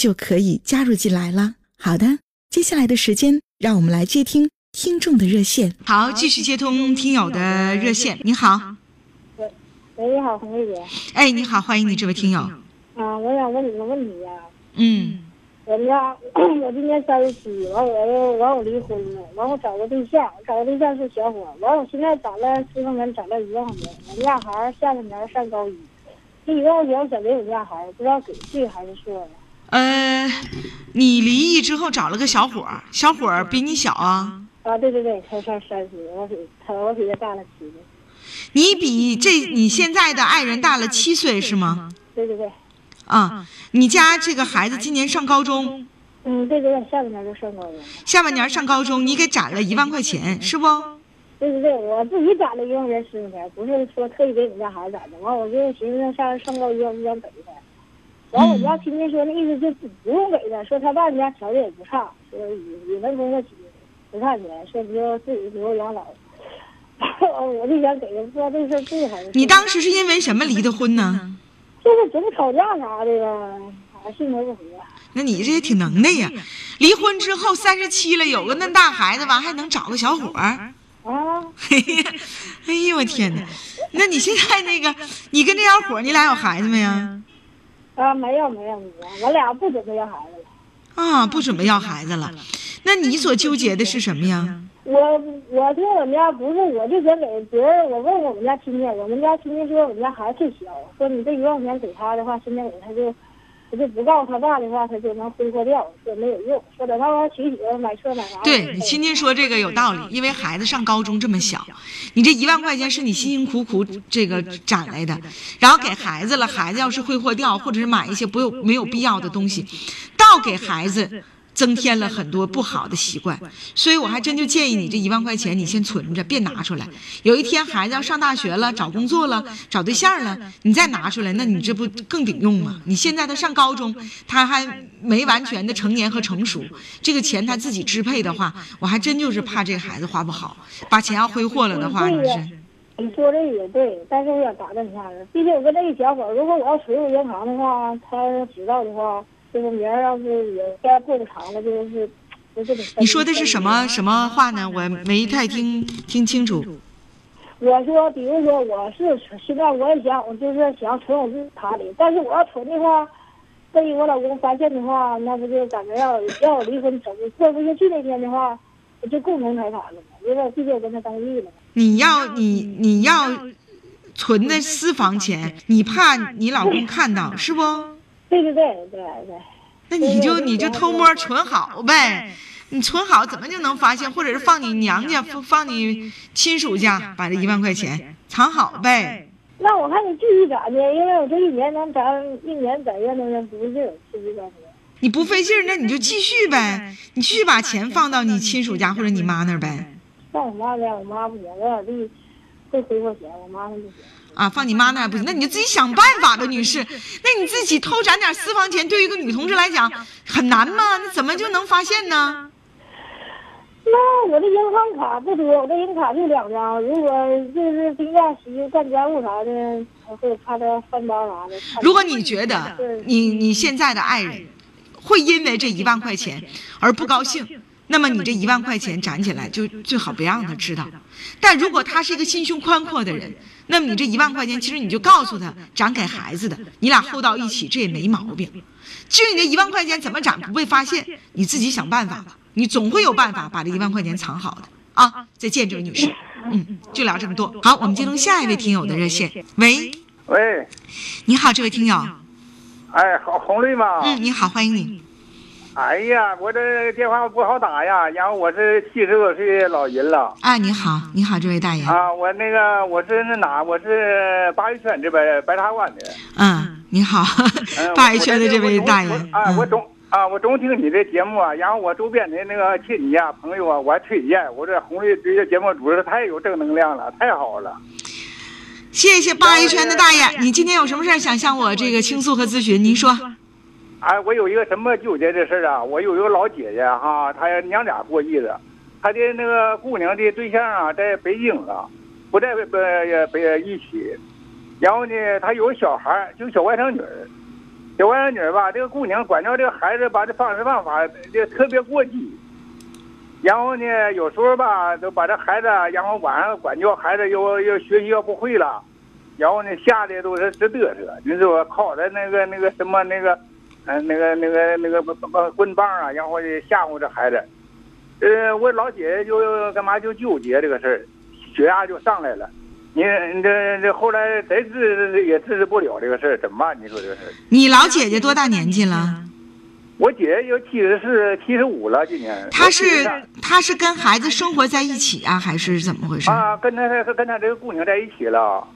就可以加入进来了。好的，接下来的时间，让我们来接听听众的热线。好，继续接通听友的热线。你好，喂，喂，你好，红瑞姐。哎，你好，欢迎你这位听友。啊，我想问你个问题呀、嗯我们家 我今年三十七，完我又完我离婚了，完我找个对象，找个对象是小伙，完我现在攒了私房钱，攒了一万块钱。我们家孩儿下半年上高一，这一万块钱我想给我们家孩儿，不知道给对还是错呀？呃，你离异之后找了个小伙儿，小伙儿比你小啊？啊，对对对，他上三十，我比他我比他大了七岁。你比这你现在的爱人大了七岁是吗？对对对，啊，你家这个孩子今年上高中，嗯，对对对，下半年就上高中。下半年上高中，你给攒了一万块钱是不？对对对，我自己攒了一万块钱私房钱，不是说特意给你家孩子攒的。完，我就寻思上上高一，我就想给他。完，我家亲戚说那意思就不用给他，说他爸你家条件也不差，说也也能供得起，不差钱，说不就自己以后养老。我就想给他，不知道这事儿对还是你当时是因为什么离的婚呢？就是总吵架啥的呗，还性格不合。那你这也挺能耐呀！离婚之后三十七了，有个那大孩子，完还能找个小伙儿。啊，嘿呀，哎呦我天哪！那你现在那个，你跟这小伙儿，你俩有孩子没呀？啊，没有没有没有，我俩不准备要孩子了。啊，不准备要孩子了。那你所纠结的是什么呀？我我说我们家不是，我就想给别人，我问我们家亲戚，我们家亲戚说我们家孩子最小，说你这一万块钱给他的话，现在给他就，他就不告诉他爸的话，他就能挥霍掉，说没有用，说等他完娶媳妇买车买房。对你亲戚说这个有道理，因为孩子上高中这么小，你这一万块钱是你辛辛苦苦这个攒来的，然后给孩子了，孩子要是挥霍掉，或者是买一些不有没有必要的东西，倒给孩子。增添了很多不好的习惯，所以我还真就建议你这一万块钱你先存着，别拿出来。有一天孩子要上大学了，找工作了，找对象了，你再拿出来，那你这不更顶用吗？你现在他上高中，他还没完全的成年和成熟，这个钱他自己支配的话，我还真就是怕这个孩子花不好，把钱要挥霍了的话，你是。你说这也对，但是我想打断一下子，毕竟我跟这个小伙，如果我要存入银行的话，他知道的话，就是明儿要是也该过不长了，就是 就是得。你说的是什么什么话呢？我没太听听清楚。我说，比如说，我是现在我也想，我就是想存我自己卡里，但是我要存的话，被我老公发现的话，那不就感觉要要我离婚走过不下去那天的话，我就共同财产了嘛，因为我毕竟我跟他登记了。你要你你要存的私房钱，你怕你老公看到是不？对对对对对。那你就你就偷摸存好呗，你存好怎么就能发现？或者是放你娘家，放放你亲属家，把这一万块钱藏好呗。那我还得继续攒呢，因为我这一年能攒一年攒下那不是劲儿，是不是？你不费劲儿，那你就继续呗，你继续把钱放到你亲属家或者你妈那儿呗。放我妈家，我妈不行，我老弟会挥霍钱，我妈那不行。啊，放你妈那儿不行，那你就自己想办法吧，女士。那你自己偷攒点私房钱，对于一个女同志来讲很难吗？那怎么就能发现呢？那我的银行卡不多，我的银行卡就两张。如果就是平价洗干家务啥的，会怕他翻包啥的。如果你觉得你你现在的爱人会因为这一万块钱而不高兴，那么你这一万块钱攒起来就最好别让他知道。但如果他是一个心胸宽阔的人，那么你这一万块钱，其实你就告诉他攒给孩子的，你俩厚到一起，这也没毛病。至于你这一万块钱怎么攒不被发现，你自己想办法吧，你总会有办法把这一万块钱藏好的啊！再见，这位女士，嗯，就聊这么多。好，我们接通下一位听友的热线。喂，喂，你好，这位听友。哎，好，红绿吗？嗯，你好，欢迎你。哎呀，我这电话不好打呀，然后我是七十多岁的老人了。啊，你好，你好，这位大爷。啊，我那个我是那哪，我是八一圈这边白茶馆的。嗯，你好，八一圈的这位大爷。啊，我总啊，我总听你的节目啊，然后我周边的那个亲戚啊、朋友啊，我还推荐。我这红瑞这些节目主持太有正能量了，太好了。谢谢八一圈的大爷，你今天有什么事想向我这个倾诉和咨询？您说。哎，我有一个什么纠结的事啊？我有一个老姐姐哈，她娘俩过日子，她的那个姑娘的对象啊，在北京了，不在北北一起。然后呢，她有个小孩，就小外甥女。小外甥女吧，这个姑娘管教这个孩子吧，这方式方法就特别过激。然后呢，有时候吧，都把这孩子，然后晚上管教孩子，又又学习要不会了，然后呢，吓得都是直嘚瑟。你说靠着那个那个什么那个。嗯，那个、那个、那个棍棒啊，然后吓唬这孩子。呃，我老姐姐就干嘛就纠结这个事儿，血压就上来了。你你这这后来谁治也治治不了这个事儿，怎么办？你说这个事儿？你老姐姐多大年纪了？我姐姐有七十四、七十五了，今年。她是她是跟孩子生活在一起啊，还是怎么回事？啊，跟她是跟她这个姑娘在一起了。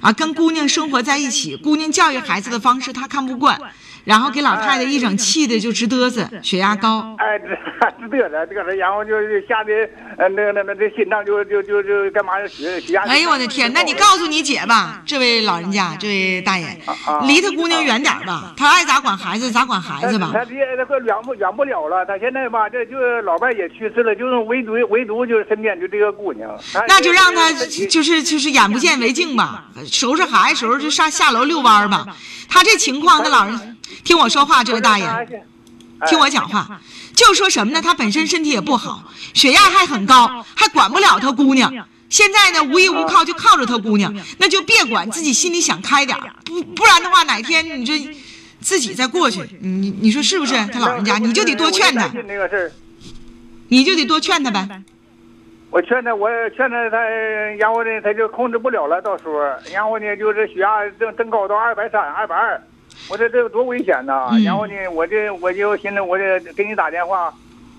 啊，跟姑娘生活在一起，姑娘教育孩子的方式他看不惯。然后给老太太一整气的就直嘚瑟，血压高。哎，直 直嘚瑟，嘚瑟，然后就吓得，呃，那个那那这心脏就就就就干嘛血血压。哎呦我的天！那你告诉你姐吧，这位老人家，这位大爷，离他姑娘远点吧，他爱咋管孩子咋管孩子吧。他离那个远不远不了了，他现在吧，这就老伴也去世了，就是唯独唯独就是身边就这个姑娘。那就让他就是就是眼不见为净吧，收拾孩子时候就上下楼遛弯吧。他这情况，那老人。听我说话，这位大爷，听我讲话，就说什么呢？他本身身体也不好，血压还很高，还管不了他姑娘。现在呢，无依无靠，就靠着他姑娘，那就别管，自己心里想开点不不然的话，哪天你这自己再过去，你你说是不是？他老人家，你就得多劝他，你就得多劝他呗。我劝他，我劝他，他然后呢，他就控制不了了，到时候，然后呢，就是血压增增高到二百三、二百二。我说这有多危险呐！然后呢，我这我就寻思，我这给你打电话。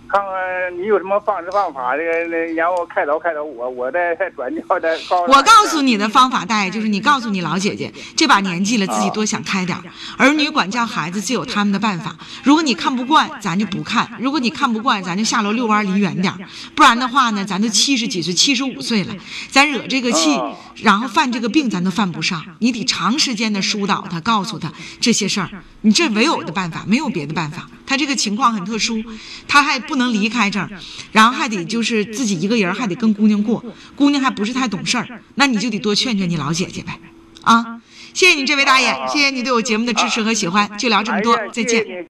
看看你有什么方式方法，这个然后开导开导我，我再转交再告。我告诉你的方法，大爷就是你告诉你老姐姐，这把年纪了，自己多想开点儿。儿女管教孩子自有他们的办法。如果你看不惯，咱就不看；如果你看不惯，咱就下楼遛弯，离远点儿。不然的话呢，咱都七十几岁，七十五岁了，咱惹这个气，然后犯这个病，咱都犯不上。你得长时间的疏导他，告诉他这些事儿。你这唯有的办法，没有别的办法。他这个情况很特殊，他还不能离开这儿，然后还得就是自己一个人，还得跟姑娘过，姑娘还不是太懂事儿，那你就得多劝劝你老姐姐呗，啊！谢谢你这位大爷，谢谢你对我节目的支持和喜欢，就聊这么多，再见。